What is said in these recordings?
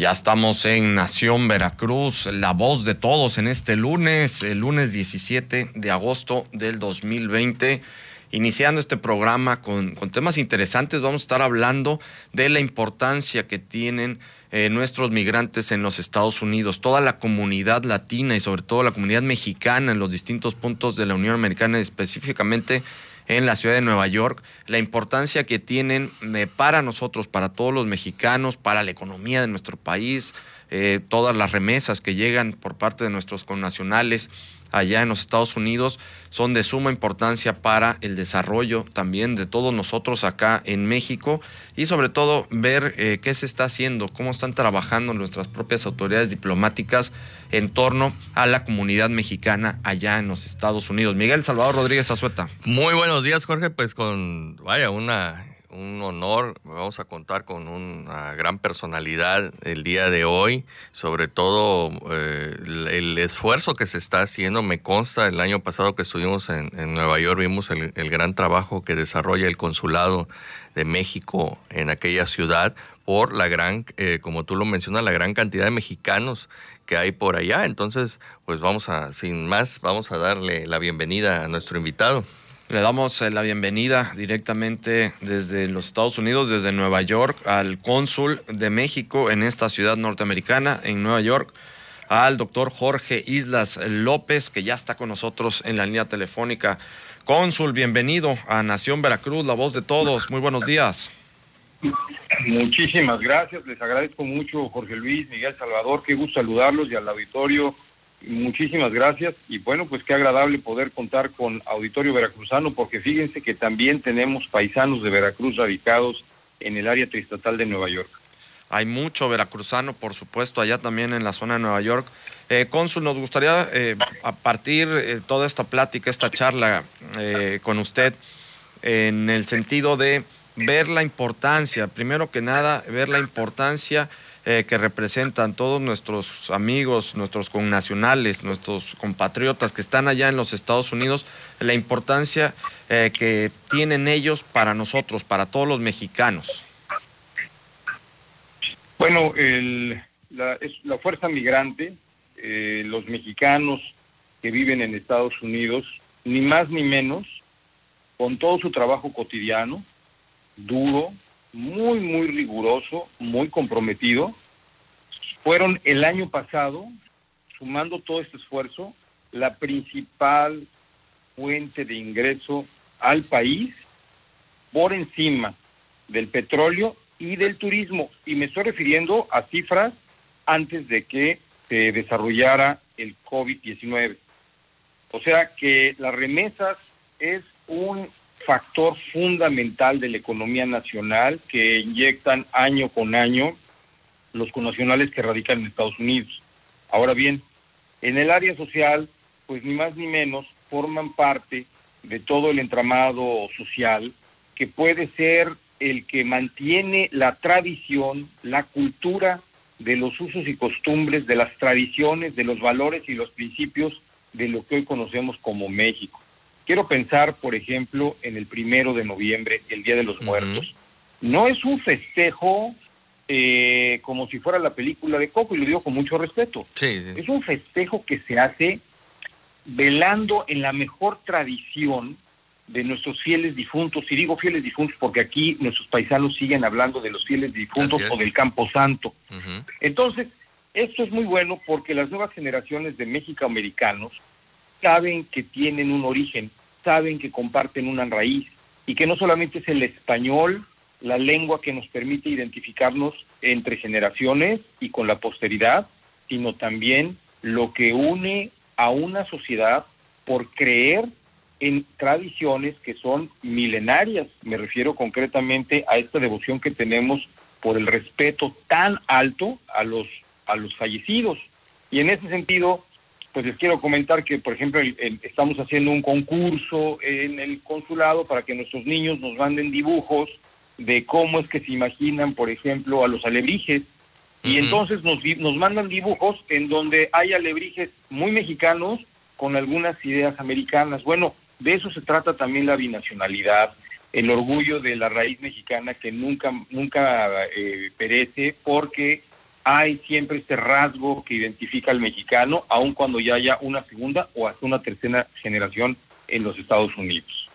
Ya estamos en Nación Veracruz, la voz de todos en este lunes, el lunes 17 de agosto del 2020. Iniciando este programa con, temas interesantes, vamos a estar hablando de la importancia que tienen eh, nuestros migrantes en los Estados Unidos, toda la comunidad latina y sobre todo la comunidad mexicana en los distintos puntos de la Unión Americana, específicamente en la ciudad de Nueva York, la importancia que tienen eh, para nosotros, para todos los mexicanos, para la economía de nuestro país, eh, todas las remesas que llegan por parte de nuestros connacionales allá en los Estados Unidos son de suma importancia para el desarrollo también de todos nosotros acá en México y sobre todo ver eh, qué se está haciendo, cómo están trabajando nuestras propias autoridades diplomáticas en torno a la comunidad mexicana allá en los Estados Unidos. Miguel Salvador Rodríguez Azueta. Muy buenos días, Jorge. Pues con, vaya, una un honor. Vamos a contar con una gran personalidad el día de hoy. Sobre todo eh, el, esfuerzo que se está haciendo. Me consta, el año pasado que estuvimos en, Nueva York, vimos el, gran trabajo que desarrolla el consulado de México en aquella ciudad por la gran, eh, como tú lo mencionas, la gran cantidad de mexicanos que hay por allá. Entonces, pues vamos a, sin más, vamos a darle la bienvenida a nuestro invitado. Le damos eh, la bienvenida directamente desde los Estados Unidos, desde Nueva York, al cónsul de México en esta ciudad norteamericana, en Nueva York, al doctor Jorge Islas López, que ya está con nosotros en la línea telefónica. Cónsul, bienvenido a Nación Veracruz, la voz de todos. Muy buenos días. Muchísimas gracias, les agradezco mucho Jorge Luis, Miguel Salvador, qué gusto saludarlos y al auditorio Muchísimas gracias y bueno, pues qué agradable poder contar con Auditorio Veracruzano porque fíjense que también tenemos paisanos de Veracruz radicados en el área triestatal de Nueva York. Hay mucho veracruzano, por supuesto, allá también en la zona de Nueva York. Eh, Cónsul, nos gustaría eh, a partir eh, toda esta plática, esta charla eh, con usted, en el sentido de ver la importancia, primero que nada, ver la importancia eh, que representan todos nuestros amigos, nuestros connacionales, nuestros compatriotas que están allá en los Estados Unidos, la importancia eh, que tienen ellos para nosotros, para todos los mexicanos. Bueno, la, es la fuerza migrante, eh, los mexicanos que viven en Estados Unidos, ni más ni menos, con todo su trabajo cotidiano, duro, muy, muy riguroso, muy comprometido. Fueron el año pasado, sumando todo este esfuerzo, la principal fuente de ingreso al país por encima del petróleo y del turismo. Y me estoy refiriendo a cifras antes de que se desarrollara el COVID-19. O sea que las remesas es un factor fundamental de la economía nacional que inyectan año con año los connacionales que radican en Estados Unidos. Ahora bien, en el área social, pues ni más ni menos forman parte de todo el entramado social que puede ser el que mantiene la tradición, la cultura de los usos y costumbres, de las tradiciones, de los valores y los principios de lo que hoy conocemos como México. Quiero pensar, por ejemplo, en el primero de noviembre, el Día de los Muertos. No es un festejo eh, como si fuera la película de Coco, y lo digo con mucho respeto. Es un festejo que se hace velando en la mejor tradición de nuestros fieles difuntos, y digo fieles difuntos porque aquí nuestros paisanos siguen hablando de los fieles difuntos o del Campo Santo. Entonces, esto es muy bueno porque las nuevas generaciones de mexicoamericanos saben que tienen un origen, saben que comparten una raíz y que no solamente es el español la lengua que nos permite identificarnos entre generaciones y con la posteridad, sino también lo que une a una sociedad por creer en tradiciones que son milenarias. Me refiero concretamente a esta devoción que tenemos por el respeto tan alto a los a los fallecidos. Y en ese sentido, pues les quiero comentar que, por ejemplo, estamos haciendo un concurso en el consulado para que nuestros niños nos manden dibujos de cómo es que se imaginan, por ejemplo, a los alebrijes. Y entonces nos, nos mandan dibujos en donde hay alebrijes muy mexicanos con algunas ideas americanas. Bueno, de eso se trata también la binacionalidad, el orgullo de la raíz mexicana que nunca, nunca eh, perece porque hay siempre este rasgo que identifica al mexicano, aun cuando ya haya una segunda o hasta una tercera generación en los Estados Unidos.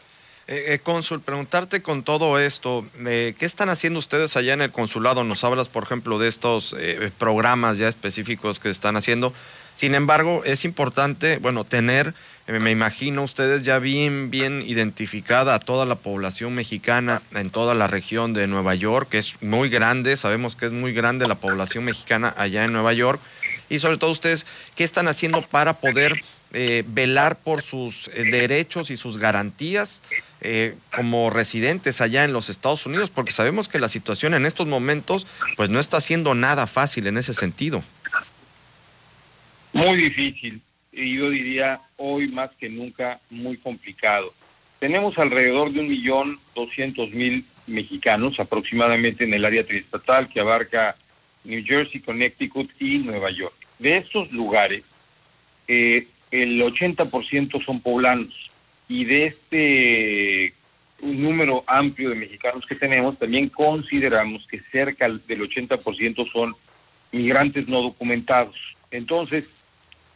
Eh, eh, cónsul, preguntarte con todo esto, eh, ¿qué están haciendo ustedes allá en el consulado? Nos hablas, por ejemplo, de estos programas ya específicos que están haciendo. Sin embargo, es importante, bueno, tener, eh, me imagino ustedes ya bien, bien identificada a toda la población mexicana en toda la región de Nueva York, que es muy grande, sabemos que es muy grande la población mexicana allá en Nueva York, y sobre todo ustedes, ¿qué están haciendo para poder eh, velar por sus eh, derechos y sus garantías como residentes allá en los Estados Unidos? Porque sabemos que la situación en estos momentos, pues no está siendo nada fácil en ese sentido. Muy difícil y yo diría hoy más que nunca muy complicado. Tenemos alrededor de un millón doscientos mil mexicanos aproximadamente en el área triestatal que abarca New Jersey, Connecticut y Nueva York. De estos lugares, eh, el 80% son poblanos y de este número amplio de mexicanos que tenemos, también consideramos que cerca del 80% son migrantes no documentados. Entonces,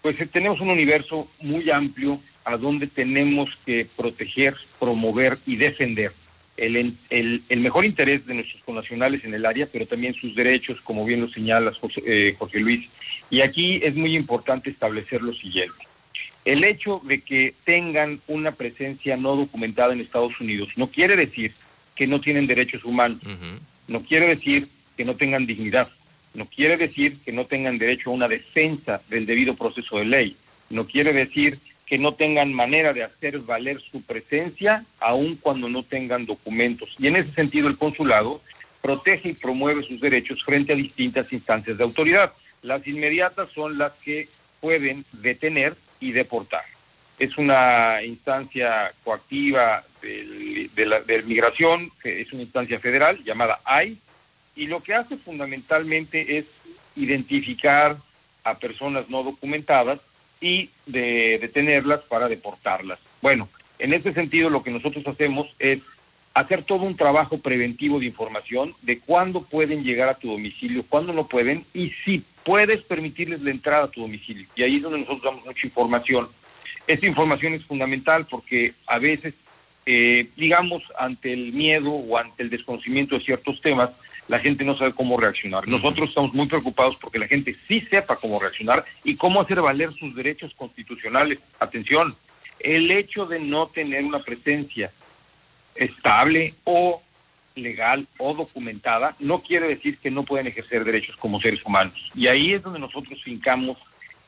pues eh, tenemos un universo muy amplio a donde tenemos que proteger, promover y defender el, el, el, mejor interés de nuestros connacionales en el área, pero también sus derechos, como bien lo señalas José, eh, Jorge Luis. Y aquí es muy importante establecer lo siguiente. El hecho de que tengan una presencia no documentada en Estados Unidos no quiere decir que no tienen derechos humanos, no quiere decir que no tengan dignidad, no quiere decir que no tengan derecho a una defensa del debido proceso de ley. No quiere decir que no tengan manera de hacer valer su presencia, aun cuando no tengan documentos. Y en ese sentido el consulado protege y promueve sus derechos frente a distintas instancias de autoridad. Las inmediatas son las que pueden detener y deportar. Es una instancia coactiva de, la, de migración, es una instancia federal llamada AI, y lo que hace fundamentalmente es identificar a personas no documentadas y de detenerlas para deportarlas. Bueno, en este sentido lo que nosotros hacemos es hacer todo un trabajo preventivo de información de cuándo pueden llegar a tu domicilio, cuándo no pueden y si puedes permitirles la entrada a tu domicilio. Y ahí es donde nosotros damos mucha información. Esta información es fundamental porque a veces, eh, digamos, ante el miedo o ante el desconocimiento de ciertos temas, la gente no sabe cómo reaccionar. Nosotros estamos muy preocupados porque la gente sí sepa cómo reaccionar y cómo hacer valer sus derechos constitucionales. Atención, el hecho de no tener una presencia estable o legal o documentada no quiere decir que no pueden ejercer derechos como seres humanos. Y ahí es donde nosotros fincamos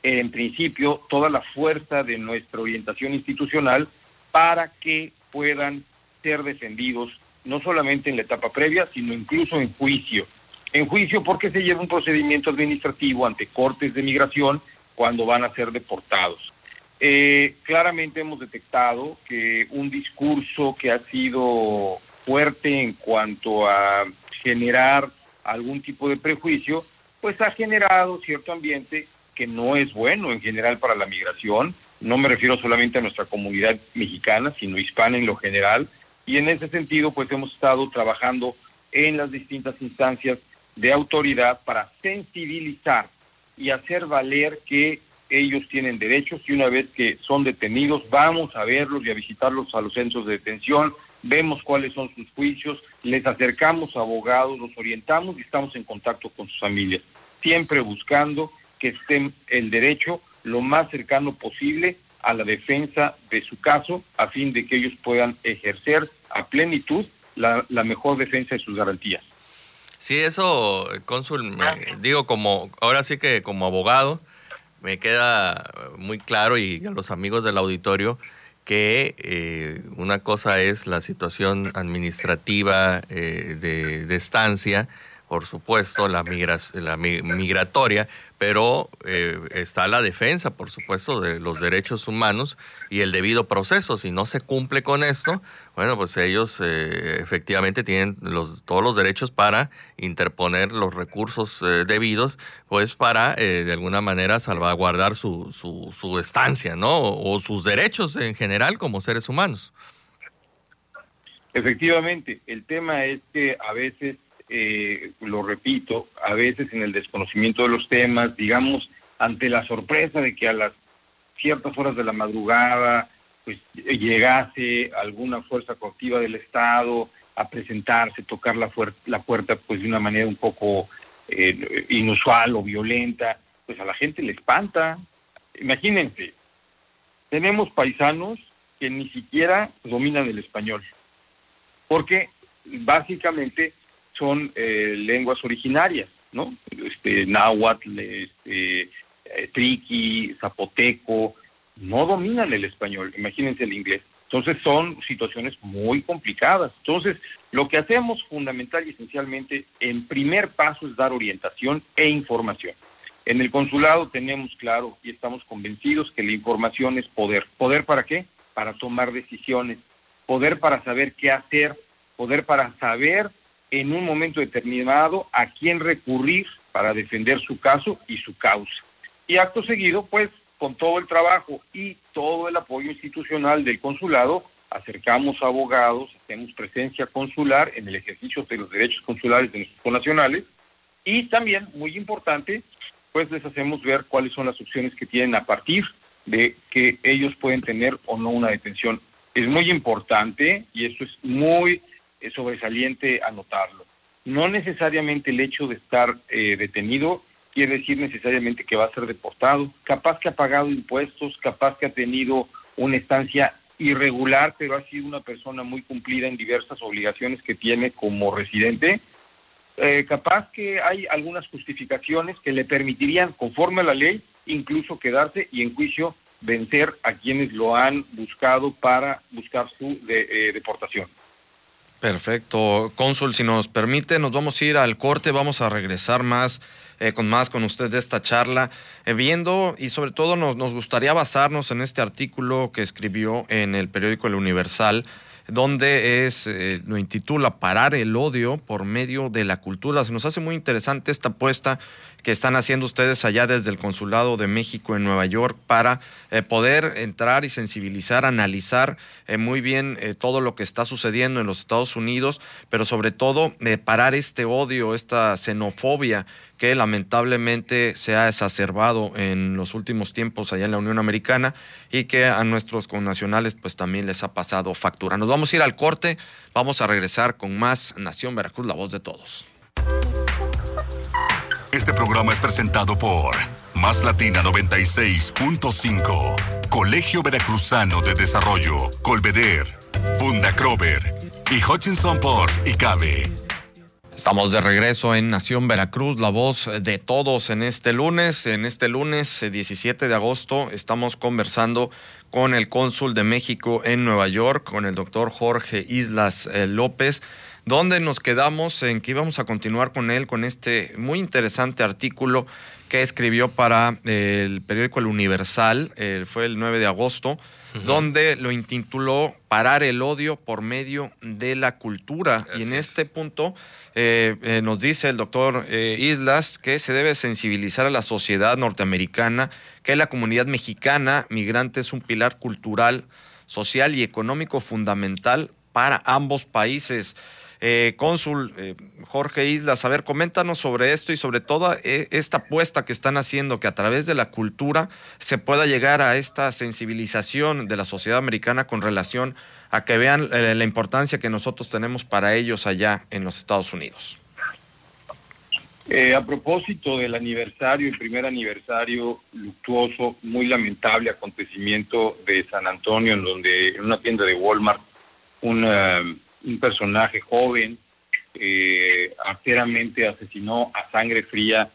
en principio toda la fuerza de nuestra orientación institucional para que puedan ser defendidos no solamente en la etapa previa, sino incluso en juicio. En juicio porque se lleva un procedimiento administrativo ante cortes de migración cuando van a ser deportados. Eh, claramente hemos detectado que un discurso que ha sido fuerte en cuanto a generar algún tipo de prejuicio, pues ha generado cierto ambiente que no es bueno en general para la migración. No me refiero solamente a nuestra comunidad mexicana, sino hispana en lo general, y en ese sentido, pues hemos estado trabajando en las distintas instancias de autoridad para sensibilizar y hacer valer que ellos tienen derechos y una vez que son detenidos vamos a verlos y a visitarlos a los centros de detención, vemos cuáles son sus juicios, les acercamos a abogados, los orientamos y estamos en contacto con sus familias, siempre buscando que estén el derecho lo más cercano posible a la defensa de su caso a fin de que ellos puedan ejercer a plenitud la, mejor defensa de sus garantías. Sí, eso, cónsul, digo como, ahora sí que como abogado, me queda muy claro y a los amigos del auditorio que eh, una cosa es la situación administrativa eh, de, de, estancia, por supuesto, la, la migratoria, pero eh, está la defensa, por supuesto, de los derechos humanos y el debido proceso. Si no se cumple con esto, bueno, pues ellos eh, efectivamente tienen los, todos los derechos para interponer los recursos eh, debidos, pues para de alguna manera salvaguardar su, su, su estancia, ¿no? O sus derechos en general como seres humanos. Efectivamente, el tema es que a veces eh, lo repito, a veces en el desconocimiento de los temas, digamos, ante la sorpresa de que a las ciertas horas de la madrugada pues llegase alguna fuerza coactiva del Estado a presentarse, tocar la, la puerta pues de una manera un poco eh, inusual o violenta, pues a la gente le espanta. Imagínense, tenemos paisanos que ni siquiera dominan el español, porque básicamente son eh, lenguas originarias, ¿no? Este, náhuatl, este, eh, triqui, zapoteco, no dominan el español, imagínense el inglés. Entonces son situaciones muy complicadas. Entonces, lo que hacemos fundamental y esencialmente en primer paso es dar orientación e información. En el consulado tenemos claro y estamos convencidos que la información es poder. ¿Poder para qué? Para tomar decisiones. Poder para saber qué hacer. Poder para saber en un momento determinado a quién recurrir para defender su caso y su causa. Y acto seguido, pues, con todo el trabajo y todo el apoyo institucional del consulado, acercamos a abogados, hacemos presencia consular en el ejercicio de los derechos consulares de nuestros connacionales y también, muy importante, pues les hacemos ver cuáles son las opciones que tienen a partir de que ellos pueden tener o no una detención. Es muy importante y esto es muy es sobresaliente anotarlo. No necesariamente el hecho de estar eh, detenido quiere decir necesariamente que va a ser deportado. Capaz que ha pagado impuestos, capaz que ha tenido una estancia irregular, pero ha sido una persona muy cumplida en diversas obligaciones que tiene como residente. Eh, capaz que hay algunas justificaciones que le permitirían, conforme a la ley, incluso quedarse y en juicio vencer a quienes lo han buscado para buscar su eh, deportación. Perfecto. Cónsul, si nos permite, nos vamos a ir al corte, vamos a regresar más eh, con más con usted de esta charla, eh, viendo y sobre todo nos, nos gustaría basarnos en este artículo que escribió en el periódico El Universal, donde es, eh, lo intitula Parar el odio por medio de la cultura. Se nos hace muy interesante esta apuesta que están haciendo ustedes allá desde el Consulado de México en Nueva York para eh, poder entrar y sensibilizar, analizar eh, muy bien eh, todo lo que está sucediendo en los Estados Unidos, pero sobre todo parar este odio, esta xenofobia que lamentablemente se ha exacerbado en los últimos tiempos allá en la Unión Americana y que a nuestros connacionales pues también les ha pasado factura. Nos vamos a ir al corte, vamos a regresar con más Nación Veracruz, la voz de todos. Este programa es presentado por Más Latina 96.5, Colegio Veracruzano de Desarrollo, Colveder, Funda Crover y Hutchinson Ports y Cabe. Estamos de regreso en Nación Veracruz, la voz de todos en este lunes. En este lunes 17 eh, de agosto estamos conversando con el cónsul de México en Nueva York, con el doctor Jorge Islas eh, López donde nos quedamos en que íbamos a continuar con él, con este muy interesante artículo que escribió para el periódico El Universal, fue el 9 de agosto, donde lo intituló Parar el odio por medio de la cultura. y en este punto eh, eh, nos dice el doctor eh, Islas que se debe sensibilizar a la sociedad norteamericana, que la comunidad mexicana migrante es un pilar cultural, social y económico fundamental para ambos países. Eh, cónsul eh, Jorge Islas, a ver, coméntanos sobre esto y sobre todo eh, esta apuesta que están haciendo, que a través de la cultura se pueda llegar a esta sensibilización de la sociedad americana con relación a que vean la importancia que nosotros tenemos para ellos allá en los Estados Unidos. a propósito del aniversario, el primer aniversario luctuoso, muy lamentable acontecimiento de San Antonio, en donde en una tienda de Walmart, un un personaje joven, eh, asesinó a sangre fría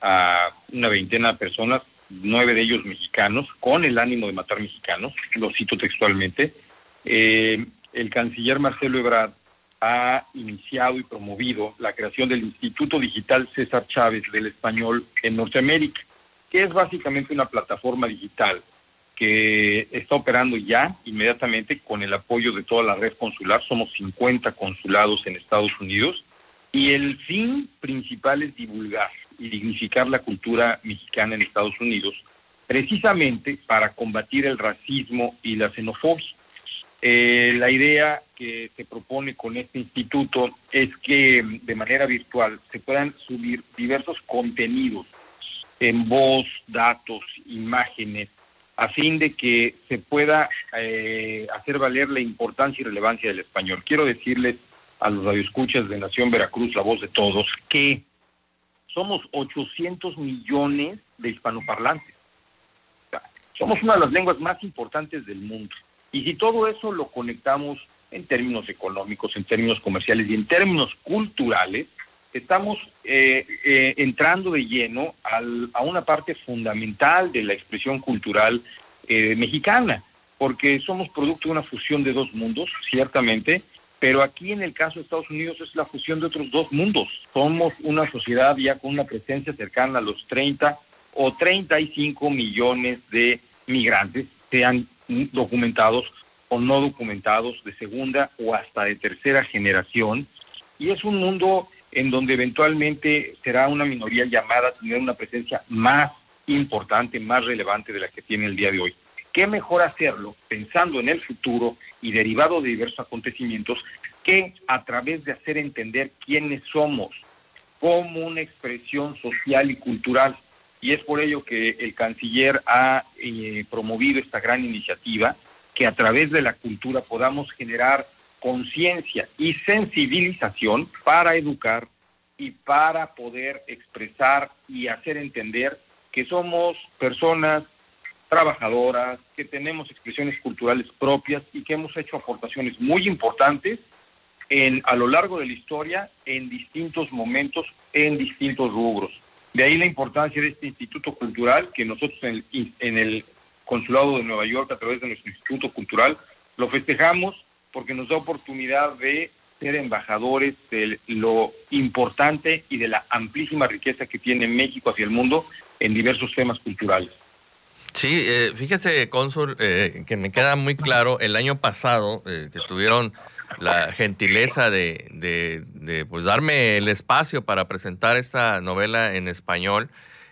a una veintena de personas, nueve de ellos mexicanos, con el ánimo de matar mexicanos, lo cito textualmente. Eh, el canciller Marcelo Ebrard ha iniciado y promovido la creación del Instituto Digital César Chávez del Español en Norteamérica, que es básicamente una plataforma digital que está operando ya inmediatamente con el apoyo de toda la red consular. Somos 50 consulados en Estados Unidos y el fin principal es divulgar y dignificar la cultura mexicana en Estados Unidos, precisamente para combatir el racismo y la xenofobia. Eh, la idea que se propone con este instituto es que de manera virtual se puedan subir diversos contenidos en voz, datos, imágenes, a fin de que se pueda eh, hacer valer la importancia y relevancia del español. Quiero decirles a los radioescuchas de Nación Veracruz, la voz de todos, que somos 800 millones de hispanoparlantes. somos una de las lenguas más importantes del mundo. Y si todo eso lo conectamos en términos económicos, en términos comerciales y en términos culturales, estamos eh, eh, entrando de lleno a una parte fundamental de la expresión cultural eh, mexicana, porque somos producto de una fusión de dos mundos, ciertamente, pero aquí en el caso de Estados Unidos es la fusión de otros dos mundos. Somos una sociedad ya con una presencia cercana a los 30 o 35 millones de migrantes, sean documentados o no documentados de segunda o hasta de tercera generación. Y es un mundo en donde eventualmente será una minoría llamada a tener una presencia más importante, más relevante de la que tiene el día de hoy. ¿Qué mejor hacerlo pensando en el futuro y derivado de diversos acontecimientos que a través de hacer entender quiénes somos como una expresión social y cultural? Y es por ello que el canciller ha eh, promovido esta gran iniciativa, que a través de la cultura podamos generar conciencia y sensibilización para educar y para poder expresar y hacer entender que somos personas trabajadoras, que tenemos expresiones culturales propias y que hemos hecho aportaciones muy importantes en, a lo largo de la historia en distintos momentos, en distintos rubros. De ahí la importancia de este Instituto Cultural que nosotros en el, en el Consulado de Nueva York, a través de nuestro Instituto Cultural, lo festejamos porque nos da oportunidad de ser embajadores de lo importante y de la amplísima riqueza que tiene México hacia el mundo en diversos temas culturales. Sí, eh, fíjese, cónsul, eh, que me queda muy claro, el año pasado eh, que tuvieron la gentileza de, pues darme el espacio para presentar esta novela en español,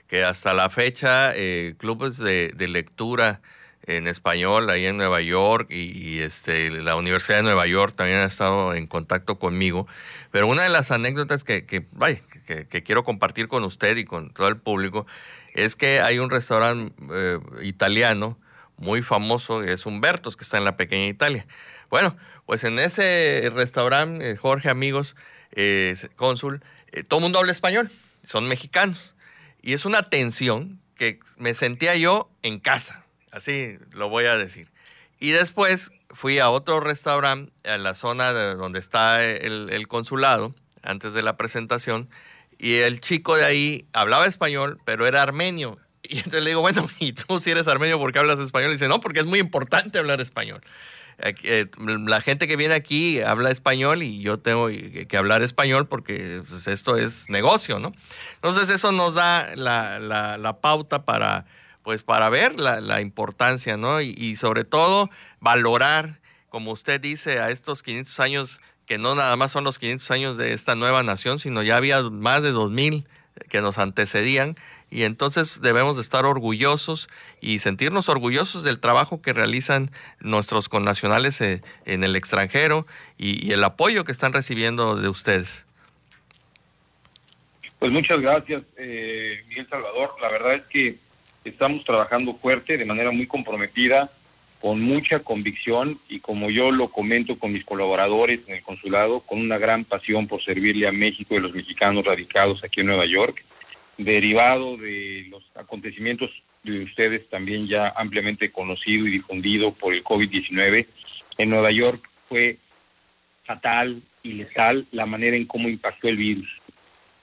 que hasta la fecha clubes de lectura en español ahí en Nueva York y, este, la Universidad de Nueva York también ha estado en contacto conmigo. Pero una de las anécdotas que, que, que, quiero compartir con usted y con todo el público es que hay un restaurante eh, italiano muy famoso, es Humbertos, que está en la pequeña Italia. Bueno, pues en ese restaurante, eh, Jorge, amigos, eh, cónsul, todo el mundo habla español, son mexicanos. Y es una tensión que me sentía yo en casa Así lo voy a decir. Y después fui a otro restaurante en la zona donde está el, consulado, antes de la presentación, y el chico de ahí hablaba español, pero era armenio. Y entonces le digo, bueno, ¿y tú si eres armenio, por qué hablas español? Y dice, no, porque es muy importante hablar español. Eh, la gente que viene aquí habla español y yo tengo que hablar español porque pues, esto es negocio, ¿no? Entonces eso nos da la pauta para pues para ver la, importancia, ¿no? Y, sobre todo valorar, como usted dice, a estos 500 años, que no nada más son los 500 años de esta nueva nación, sino ya había más de 2000 que nos antecedían. Y entonces debemos de estar orgullosos y sentirnos orgullosos del trabajo que realizan nuestros connacionales eh, en el extranjero y, el apoyo que están recibiendo de ustedes. Pues muchas gracias, eh, Miguel Salvador. La verdad es que estamos trabajando fuerte, de manera muy comprometida, con mucha convicción y como yo lo comento con mis colaboradores en el consulado, con una gran pasión por servirle a México y a los mexicanos radicados aquí en Nueva York, derivado de los acontecimientos de ustedes también ya ampliamente conocido y difundido por el COVID-19, en Nueva York fue fatal y letal la manera en cómo impactó el virus.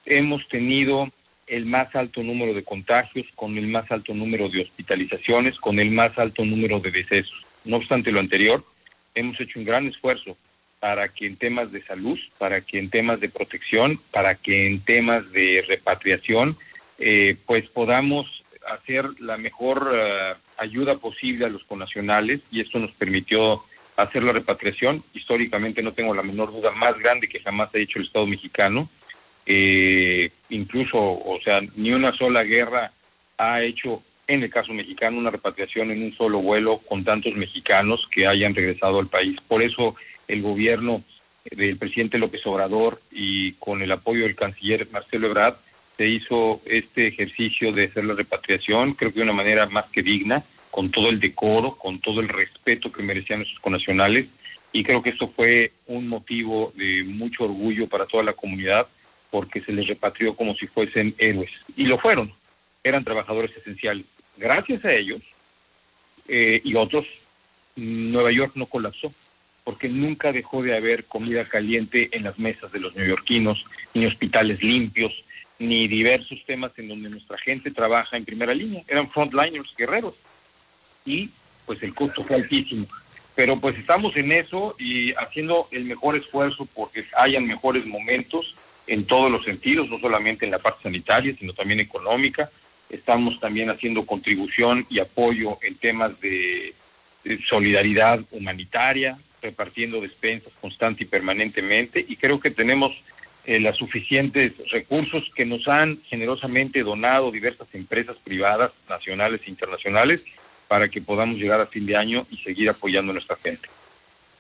Hemos tenido el más alto número de contagios, con el más alto número de hospitalizaciones, con el más alto número de decesos. No obstante lo anterior, hemos hecho un gran esfuerzo para que en temas de salud, para que en temas de protección, para que en temas de repatriación, eh, pues podamos hacer la mejor eh, ayuda posible a los conacionales y esto nos permitió hacer la repatriación. Históricamente no tengo la menor duda más grande que jamás ha hecho el Estado mexicano. Eh, incluso, o sea, ni una sola guerra ha hecho, en el caso mexicano, una repatriación en un solo vuelo con tantos mexicanos que hayan regresado al país. Por eso el gobierno del presidente López Obrador y con el apoyo del canciller Marcelo Ebrard se hizo este ejercicio de hacer la repatriación, creo que de una manera más que digna, con todo el decoro, con todo el respeto que merecían nuestros conacionales, y creo que esto fue un motivo de mucho orgullo para toda la comunidad, porque se les repatrió como si fuesen héroes, y lo fueron, eran trabajadores esenciales. Gracias a ellos eh, y otros, Nueva York no colapsó porque nunca dejó de haber comida caliente en las mesas de los neoyorquinos, ni hospitales limpios, ni diversos temas en donde nuestra gente trabaja en primera línea. Eran frontliners, guerreros. Y pues el costo fue altísimo. Pero pues estamos en eso y haciendo el mejor esfuerzo porque hayan mejores momentos en todos los sentidos, no solamente en la parte sanitaria, sino también económica. Estamos también haciendo contribución y apoyo en temas de solidaridad humanitaria, repartiendo despensas constante y permanentemente y creo que tenemos eh, los suficientes recursos que nos han generosamente donado diversas empresas privadas, nacionales e internacionales, para que podamos llegar a fin de año y seguir apoyando a nuestra gente.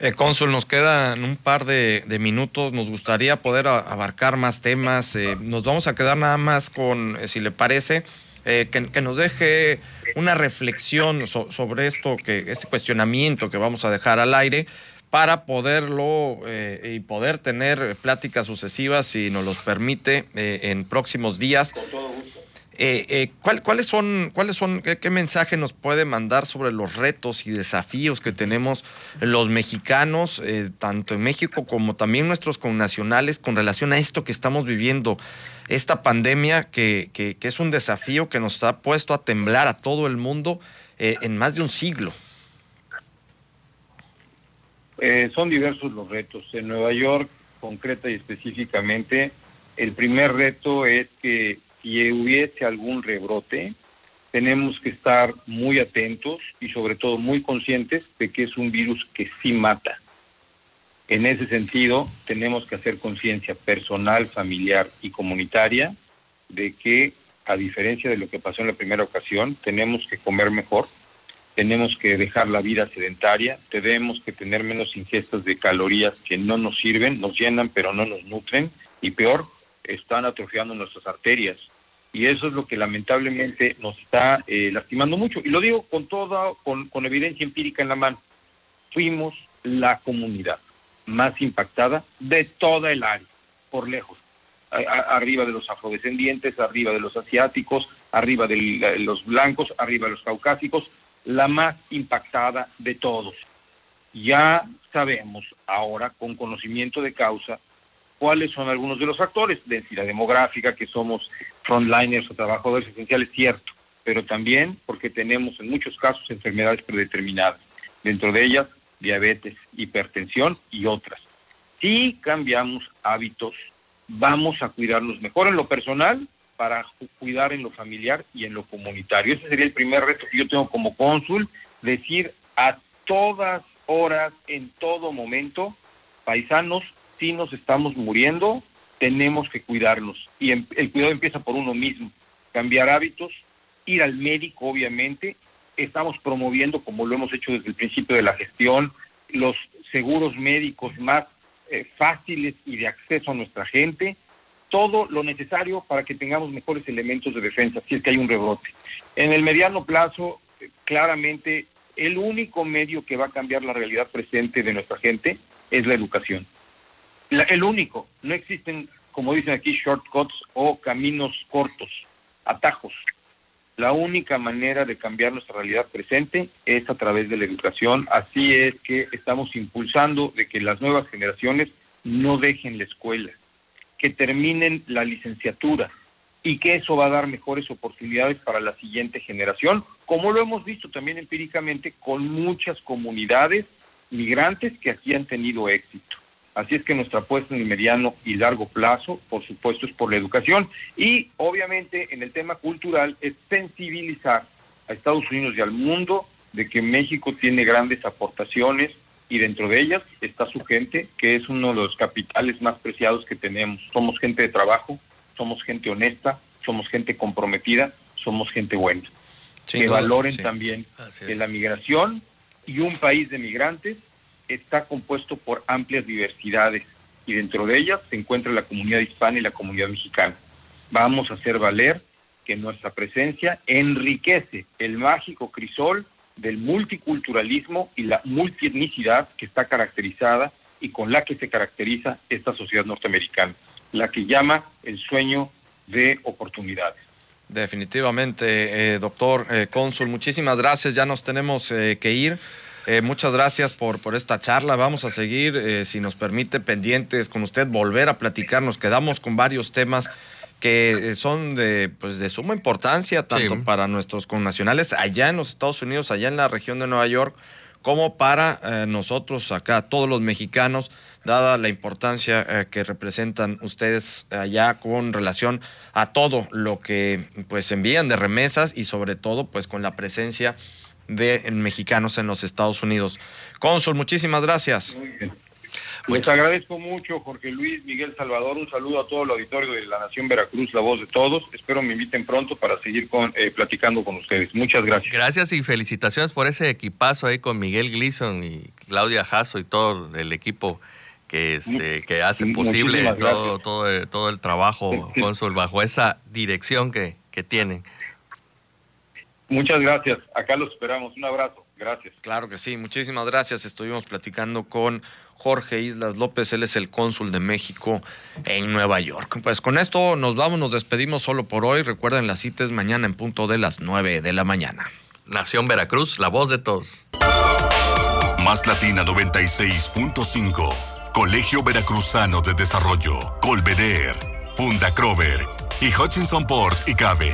Eh, cónsul, nos quedan un par de, minutos. Nos gustaría poder abarcar más temas. Eh, nos vamos a quedar nada más con, si le parece, que, nos deje una reflexión sobre esto, que este cuestionamiento que vamos a dejar al aire para poderlo eh, y poder tener pláticas sucesivas, si nos los permite, eh, en próximos días. Con todo gusto. Eh, ¿Cuáles son, cuáles son qué, mensaje nos puede mandar sobre los retos y desafíos que tenemos los mexicanos, tanto en México como también nuestros connacionales, con relación a esto que estamos viviendo, esta pandemia que, que, que es un desafío que nos ha puesto a temblar a todo el mundo en más de un siglo? Eh, son diversos los retos. En Nueva York, concreta y específicamente, el primer reto es que si hubiese algún rebrote, tenemos que estar muy atentos y sobre todo muy conscientes de que es un virus que sí mata. En ese sentido, tenemos que hacer conciencia personal, familiar y comunitaria de que, a diferencia de lo que pasó en la primera ocasión, tenemos que comer mejor, tenemos que dejar la vida sedentaria, tenemos que tener menos ingestas de calorías que no nos sirven, nos llenan pero no nos nutren y peor, están atrofiando nuestras arterias. Y eso es lo que lamentablemente nos está eh, lastimando mucho. Y lo digo con toda, con, evidencia empírica en la mano. Fuimos la comunidad más impactada de toda el área, por lejos. arriba de los afrodescendientes, arriba de los asiáticos, arriba de los blancos, arriba de los caucásicos, la más impactada de todos. Ya sabemos ahora, con conocimiento de causa, cuáles son algunos de los factores. Densidad demográfica, que somos frontliners o trabajadores esenciales, cierto, pero también porque tenemos en muchos casos enfermedades predeterminadas, dentro de ellas diabetes, hipertensión y otras. Si cambiamos hábitos, vamos a cuidarnos mejor en lo personal para cuidar en lo familiar y en lo comunitario. Ese sería el primer reto que yo tengo como cónsul, decir a todas horas, en todo momento, paisanos, si nos estamos muriendo, tenemos que cuidarnos. Y em, el cuidado empieza por uno mismo, cambiar hábitos, ir al médico, obviamente. Estamos promoviendo, como lo hemos hecho desde el principio de la gestión, los seguros médicos más eh, fáciles y de acceso a nuestra gente todo lo necesario para que tengamos mejores elementos de defensa, si es que hay un rebrote. En el mediano plazo, claramente, el único medio que va a cambiar la realidad presente de nuestra gente es la educación. El único, no existen, como dicen aquí, shortcuts o caminos cortos, atajos. La única manera de cambiar nuestra realidad presente es a través de la educación. Así es que estamos impulsando de que las nuevas generaciones no dejen la escuela que terminen la licenciatura y que eso va a dar mejores oportunidades para la siguiente generación, como lo hemos visto también empíricamente con muchas comunidades migrantes que aquí han tenido éxito. Así es que nuestra apuesta en el mediano y largo plazo, por supuesto, es por la educación y obviamente en el tema cultural es sensibilizar a Estados Unidos y al mundo de que México tiene grandes aportaciones y dentro de ellas está su gente, que es uno de los capitales más preciados que tenemos. Somos gente de trabajo, somos gente honesta, somos gente comprometida, somos gente buena. que valoren también que la migración y un país de migrantes está compuesto por amplias diversidades y dentro de ellas se encuentra la comunidad hispana y la comunidad mexicana. Vamos a hacer valer que nuestra presencia enriquece el mágico crisol del multiculturalismo y la multietnicidad que está caracterizada y con la que se caracteriza esta sociedad norteamericana, la que llama el sueño de oportunidades. Definitivamente, eh, doctor eh, Cónsul, muchísimas gracias, ya nos tenemos eh, que ir. Muchas gracias por, por esta charla. Vamos a seguir, si nos permite, pendientes con usted, volver a platicar. Nos quedamos con varios temas que son de, pues, de suma importancia, tanto para nuestros connacionales allá en los Estados Unidos, allá en la región de Nueva York, como para eh, nosotros acá, todos los mexicanos, dada la importancia eh, que representan ustedes allá con relación a todo lo que pues envían de remesas y sobre todo pues con la presencia de mexicanos en los Estados Unidos. Cónsul, muchísimas gracias. Les agradezco mucho, Jorge Luis, Miguel Salvador. Un saludo a todo el auditorio de la Nación Veracruz, la voz de todos. Espero me inviten pronto para seguir con, eh, platicando con ustedes. Muchas gracias. Gracias y felicitaciones por ese equipazo ahí con Miguel Gleason y Claudia Jasso y todo el equipo que, este, que hace posible todo, todo, todo, el trabajo, Consul, bajo esa dirección que, que tienen. Muchas gracias. Acá los esperamos. Un abrazo. Gracias. Claro que sí. Muchísimas gracias. Estuvimos platicando con Jorge Islas López, él es el cónsul de México en Nueva York. Pues con esto nos vamos, nos despedimos solo por hoy. Recuerden, las citas mañana en punto de las 9 de la mañana. Nación Veracruz, la voz de todos. Más Latina 96.5, Colegio Veracruzano de Desarrollo, Colveder, Funda Crover y Hutchinson Ports y Cabe